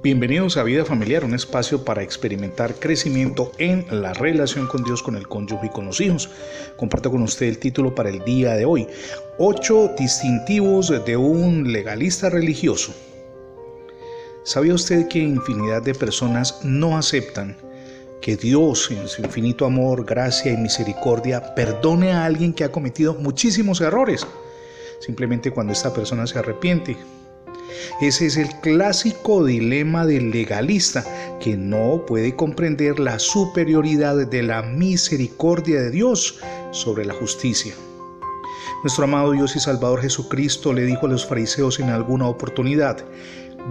Bienvenidos a Vida Familiar, un espacio para experimentar crecimiento en la relación con Dios, con el cónyuge y con los hijos. Comparto con usted el título para el día de hoy. Ocho distintivos de un legalista religioso. ¿Sabía usted que infinidad de personas no aceptan que Dios, en su infinito amor, gracia y misericordia, perdone a alguien que ha cometido muchísimos errores? Simplemente cuando esta persona se arrepiente, ese es el clásico dilema del legalista que no puede comprender la superioridad de la misericordia de Dios sobre la justicia. Nuestro amado Dios y Salvador Jesucristo le dijo a los fariseos en alguna oportunidad,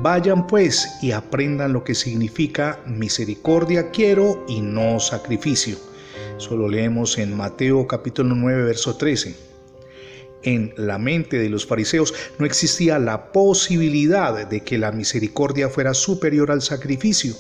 Vayan pues y aprendan lo que significa misericordia quiero y no sacrificio. Solo leemos en Mateo capítulo 9, verso 13 en la mente de los fariseos no existía la posibilidad de que la misericordia fuera superior al sacrificio.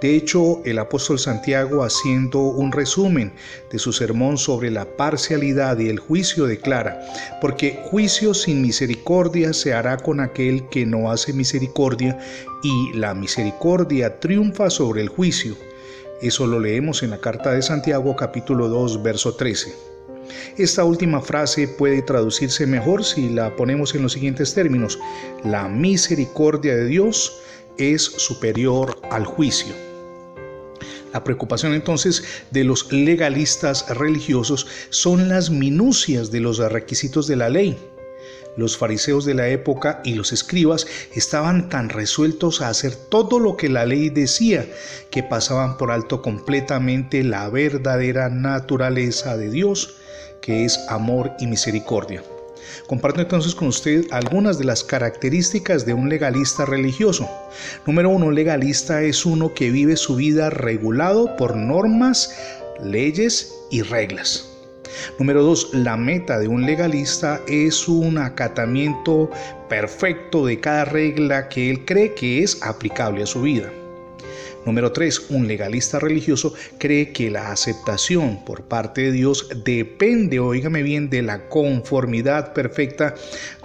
De hecho, el apóstol Santiago, haciendo un resumen de su sermón sobre la parcialidad y el juicio, declara, porque juicio sin misericordia se hará con aquel que no hace misericordia, y la misericordia triunfa sobre el juicio. Eso lo leemos en la carta de Santiago capítulo 2, verso 13. Esta última frase puede traducirse mejor si la ponemos en los siguientes términos. La misericordia de Dios es superior al juicio. La preocupación entonces de los legalistas religiosos son las minucias de los requisitos de la ley. Los fariseos de la época y los escribas estaban tan resueltos a hacer todo lo que la ley decía que pasaban por alto completamente la verdadera naturaleza de Dios que es amor y misericordia. Comparto entonces con usted algunas de las características de un legalista religioso. Número uno, legalista es uno que vive su vida regulado por normas, leyes y reglas. Número dos, la meta de un legalista es un acatamiento perfecto de cada regla que él cree que es aplicable a su vida. Número 3. Un legalista religioso cree que la aceptación por parte de Dios depende, oígame bien, de la conformidad perfecta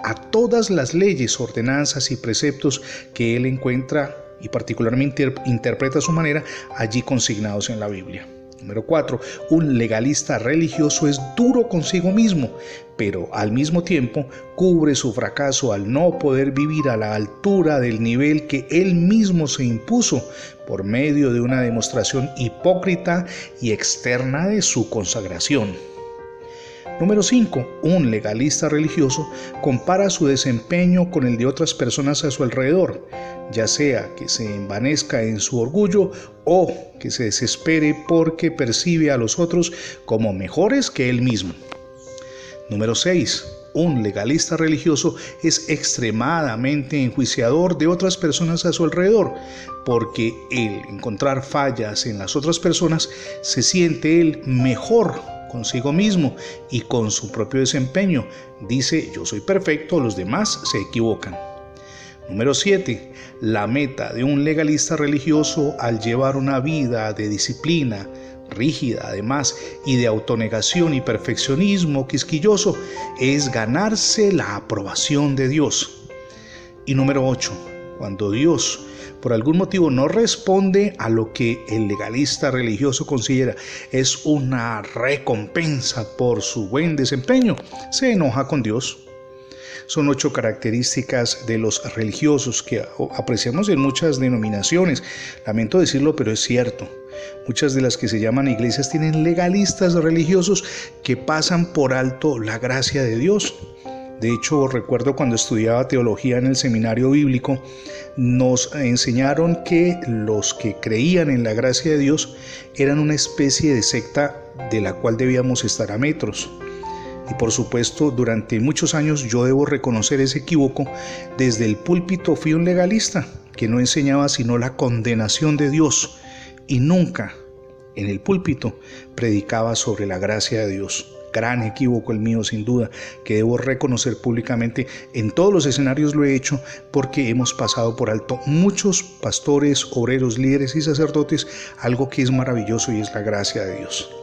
a todas las leyes, ordenanzas y preceptos que él encuentra y particularmente interpreta a su manera allí consignados en la Biblia. Número 4. Un legalista religioso es duro consigo mismo, pero al mismo tiempo cubre su fracaso al no poder vivir a la altura del nivel que él mismo se impuso por medio de una demostración hipócrita y externa de su consagración. Número 5. Un legalista religioso compara su desempeño con el de otras personas a su alrededor, ya sea que se envanezca en su orgullo o que se desespere porque percibe a los otros como mejores que él mismo. Número 6. Un legalista religioso es extremadamente enjuiciador de otras personas a su alrededor, porque el encontrar fallas en las otras personas se siente él mejor consigo mismo y con su propio desempeño. Dice, yo soy perfecto, los demás se equivocan. Número 7. La meta de un legalista religioso al llevar una vida de disciplina rígida además y de autonegación y perfeccionismo quisquilloso es ganarse la aprobación de Dios. Y número 8. Cuando Dios por algún motivo no responde a lo que el legalista religioso considera es una recompensa por su buen desempeño, se enoja con Dios. Son ocho características de los religiosos que apreciamos en muchas denominaciones. Lamento decirlo, pero es cierto. Muchas de las que se llaman iglesias tienen legalistas religiosos que pasan por alto la gracia de Dios. De hecho, recuerdo cuando estudiaba teología en el seminario bíblico, nos enseñaron que los que creían en la gracia de Dios eran una especie de secta de la cual debíamos estar a metros. Y por supuesto, durante muchos años yo debo reconocer ese equívoco. Desde el púlpito fui un legalista que no enseñaba sino la condenación de Dios y nunca en el púlpito predicaba sobre la gracia de Dios gran equívoco el mío sin duda, que debo reconocer públicamente. En todos los escenarios lo he hecho porque hemos pasado por alto muchos pastores, obreros, líderes y sacerdotes, algo que es maravilloso y es la gracia de Dios.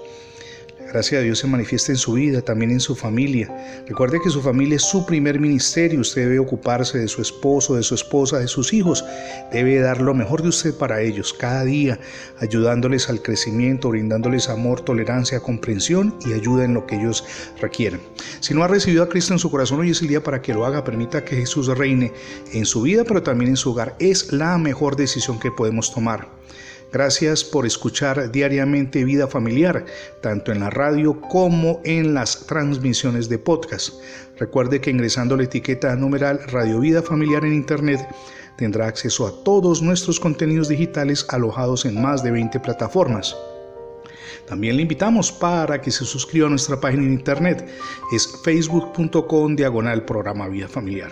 Gracia a Dios se manifiesta en su vida, también en su familia. Recuerde que su familia es su primer ministerio. Usted debe ocuparse de su esposo, de su esposa, de sus hijos. Debe dar lo mejor de usted para ellos cada día, ayudándoles al crecimiento, brindándoles amor, tolerancia, comprensión y ayuda en lo que ellos requieren. Si no ha recibido a Cristo en su corazón, hoy es el día para que lo haga. Permita que Jesús reine en su vida, pero también en su hogar. Es la mejor decisión que podemos tomar. Gracias por escuchar diariamente Vida Familiar, tanto en la radio como en las transmisiones de podcast. Recuerde que ingresando la etiqueta numeral Radio Vida Familiar en Internet tendrá acceso a todos nuestros contenidos digitales alojados en más de 20 plataformas. También le invitamos para que se suscriba a nuestra página en internet. Es facebook.com diagonal programa Vida Familiar.